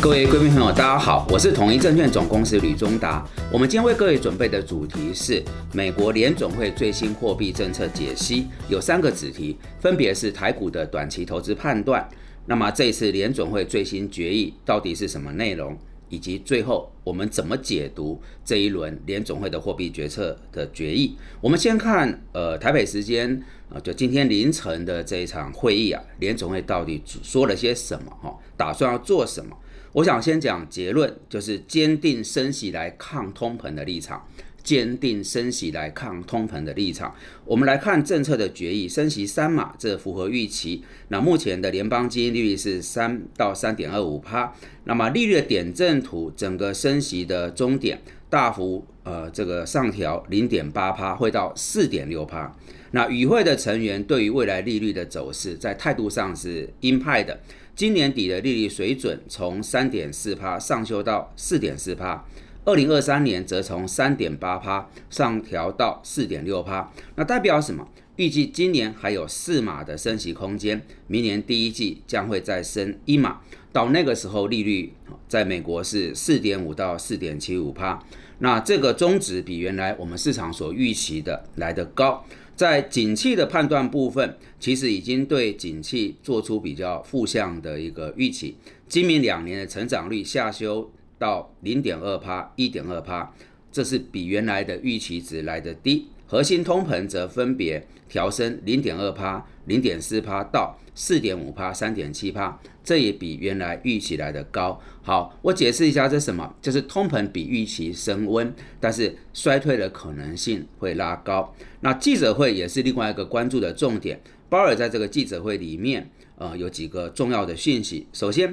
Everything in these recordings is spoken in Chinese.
各位贵宾朋友，大家好，我是统一证券总公司吕中达。我们今天为各位准备的主题是美国联总会最新货币政策解析，有三个子题，分别是台股的短期投资判断。那么这一次联总会最新决议到底是什么内容？以及最后我们怎么解读这一轮联总会的货币决策的决议？我们先看呃台北时间啊，就今天凌晨的这一场会议啊，联总会到底说了些什么？哈，打算要做什么？我想先讲结论，就是坚定升息来抗通膨的立场。坚定升息来抗通膨的立场。我们来看政策的决议，升息三码，这符合预期。那目前的联邦基金利率是三到三点二五帕。那么利率的点阵图，整个升息的终点大幅呃这个上调零点八帕，会到四点六帕。那与会的成员对于未来利率的走势，在态度上是鹰派的。今年底的利率水准从三点四帕上修到四点四帕。二零二三年则从三点八帕上调到四点六帕，那代表什么？预计今年还有四码的升息空间，明年第一季将会再升一码，到那个时候利率在美国是四点五到四点七五帕，那这个中值比原来我们市场所预期的来得高。在景气的判断部分，其实已经对景气做出比较负向的一个预期，今明两年的成长率下修。到零点二帕、一点二帕，这是比原来的预期值来的低。核心通膨则分别调升零点二帕、零点四帕到四点五帕、三点七帕，这也比原来预期来的高。好，我解释一下这什么，就是通膨比预期升温，但是衰退的可能性会拉高。那记者会也是另外一个关注的重点。鲍尔在这个记者会里面，呃，有几个重要的讯息。首先，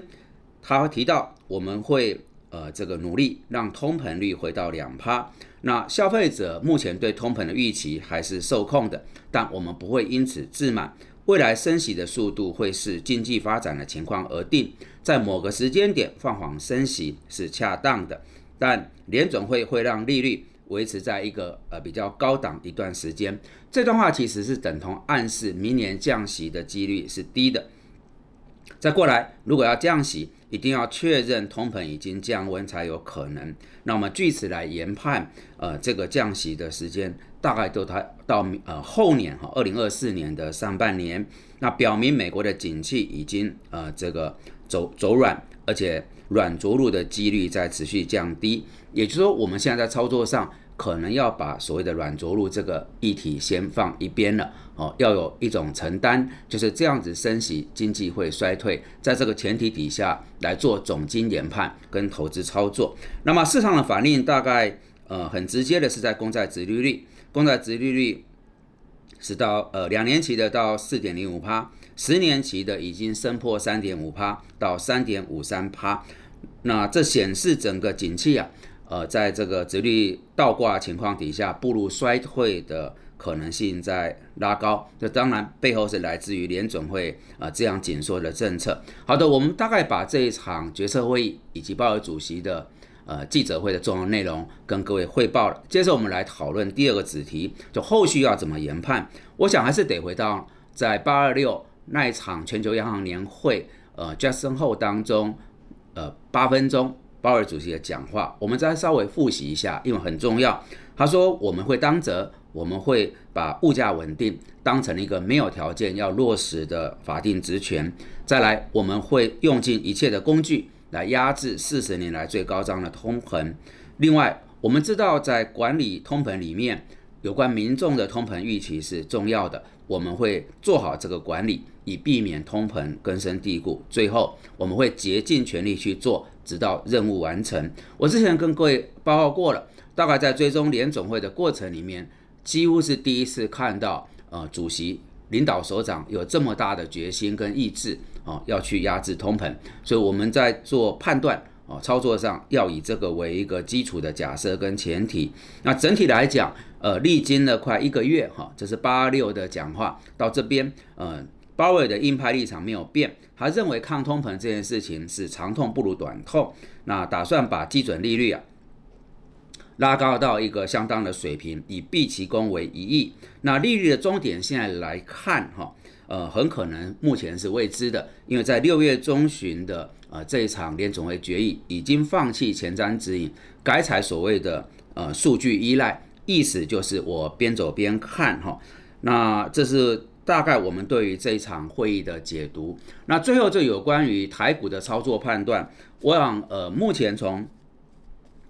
他提到我们会。呃，这个努力让通膨率回到两趴。那消费者目前对通膨的预期还是受控的，但我们不会因此自满。未来升息的速度会视经济发展的情况而定，在某个时间点放缓升息是恰当的，但联总会会让利率维持在一个呃比较高档一段时间。这段话其实是等同暗示明年降息的几率是低的。再过来，如果要降息，一定要确认通膨已经降温才有可能。那我们据此来研判，呃，这个降息的时间大概都它到呃后年哈，二零二四年的上半年。那表明美国的景气已经呃这个走走软，而且软着陆的几率在持续降低。也就是说，我们现在在操作上。可能要把所谓的软着陆这个议题先放一边了哦，要有一种承担，就是这样子升息，经济会衰退，在这个前提底下来做总经研判跟投资操作。那么市场的反应大概呃很直接的是在公债殖利率，公债殖利率是到呃两年期的到四点零五趴，十年期的已经升破三点五趴到三点五三趴，那这显示整个景气啊。呃，在这个直率倒挂情况底下，步入衰退的可能性在拉高。这当然背后是来自于联总会啊这样紧缩的政策。好的，我们大概把这一场决策会议以及鲍尔主席的呃记者会的重要内容跟各位汇报了。接着我们来讨论第二个子题，就后续要怎么研判。我想还是得回到在八二六那一场全球央行年会呃 Jackson 后当中呃八分钟。鲍尔主席的讲话，我们再稍微复习一下，因为很重要。他说：“我们会当责，我们会把物价稳定当成一个没有条件要落实的法定职权。再来，我们会用尽一切的工具来压制四十年来最高涨的通膨。另外，我们知道在管理通膨里面，有关民众的通膨预期是重要的。我们会做好这个管理，以避免通膨根深蒂固。最后，我们会竭尽全力去做。”直到任务完成。我之前跟各位报告过了，大概在追踪联总会的过程里面，几乎是第一次看到，呃，主席、领导、首长有这么大的决心跟意志，啊，要去压制通膨。所以我们在做判断，哦，操作上要以这个为一个基础的假设跟前提。那整体来讲，呃，历经了快一个月，哈，这是八六的讲话到这边，呃。鲍威尔的硬派立场没有变，他认为抗通膨这件事情是长痛不如短痛，那打算把基准利率啊拉高到一个相当的水平，以避其功为一役。那利率的终点现在来看哈，呃，很可能目前是未知的，因为在六月中旬的呃这一场联总会决议已经放弃前瞻指引，改采所谓的呃数据依赖，意思就是我边走边看哈。那这是大概我们对于这一场会议的解读。那最后就有关于台股的操作判断，我想呃目前从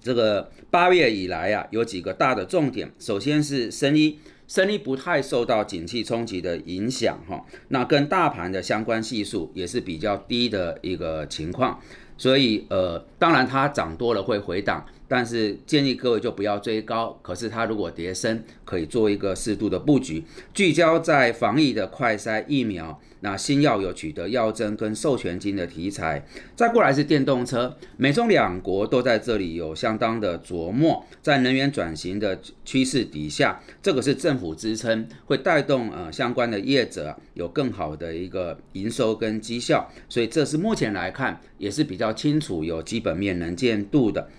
这个八月以来啊，有几个大的重点，首先是生意。生意不太受到景气冲击的影响，哈，那跟大盘的相关系数也是比较低的一个情况，所以呃，当然它涨多了会回档。但是建议各位就不要追高，可是它如果跌升，可以做一个适度的布局，聚焦在防疫的快筛疫苗，那新药有取得药证跟授权金的题材，再过来是电动车，美中两国都在这里有相当的琢磨，在能源转型的趋势底下，这个是政府支撑，会带动呃相关的业者有更好的一个营收跟绩效，所以这是目前来看也是比较清楚有基本面能见度的。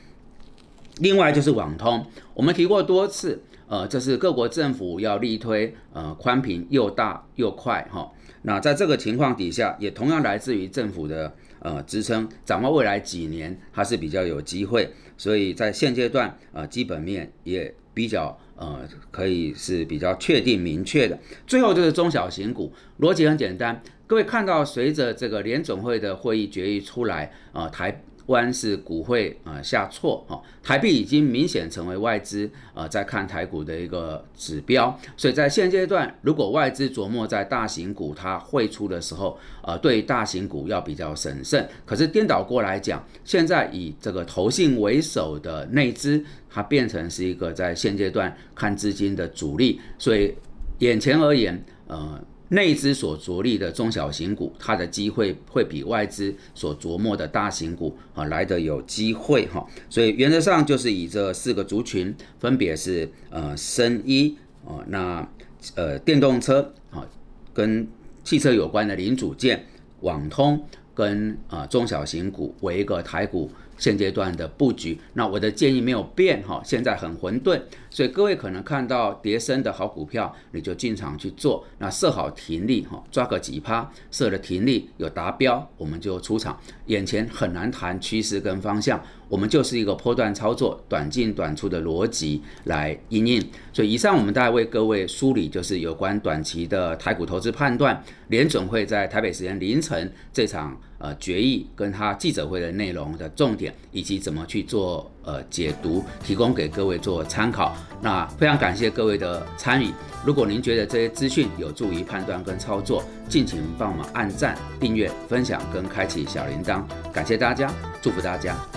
另外就是网通，我们提过多次，呃，这是各国政府要力推，呃，宽频又大又快哈。那在这个情况底下，也同样来自于政府的呃支撑，展望未来几年还是比较有机会。所以在现阶段，呃，基本面也比较呃可以是比较确定明确的。最后就是中小型股，逻辑很简单，各位看到随着这个联总会的会议决议出来，啊，台。湾是股汇啊下挫哈，台币已经明显成为外资呃在看台股的一个指标，所以在现阶段，如果外资琢磨在大型股它汇出的时候，呃对大型股要比较审慎。可是颠倒过来讲，现在以这个投信为首的内资，它变成是一个在现阶段看资金的主力，所以眼前而言，呃。内资所着力的中小型股，它的机会会比外资所琢磨的大型股啊来的有机会哈，所以原则上就是以这四个族群，分别是呃生医啊，那呃电动车啊，跟汽车有关的零组件，网通跟啊中小型股为一个台股。现阶段的布局，那我的建议没有变哈，现在很混沌，所以各位可能看到跌升的好股票，你就进场去做，那设好停利哈，抓个几趴，设了停利有达标，我们就出场。眼前很难谈趋势跟方向，我们就是一个波段操作，短进短出的逻辑来应应。所以以上我们大概为各位梳理，就是有关短期的台股投资判断，联准会在台北时间凌晨这场。呃，决议跟他记者会的内容的重点，以及怎么去做呃解读，提供给各位做参考。那非常感谢各位的参与。如果您觉得这些资讯有助于判断跟操作，敬请帮我们按赞、订阅、分享跟开启小铃铛。感谢大家，祝福大家。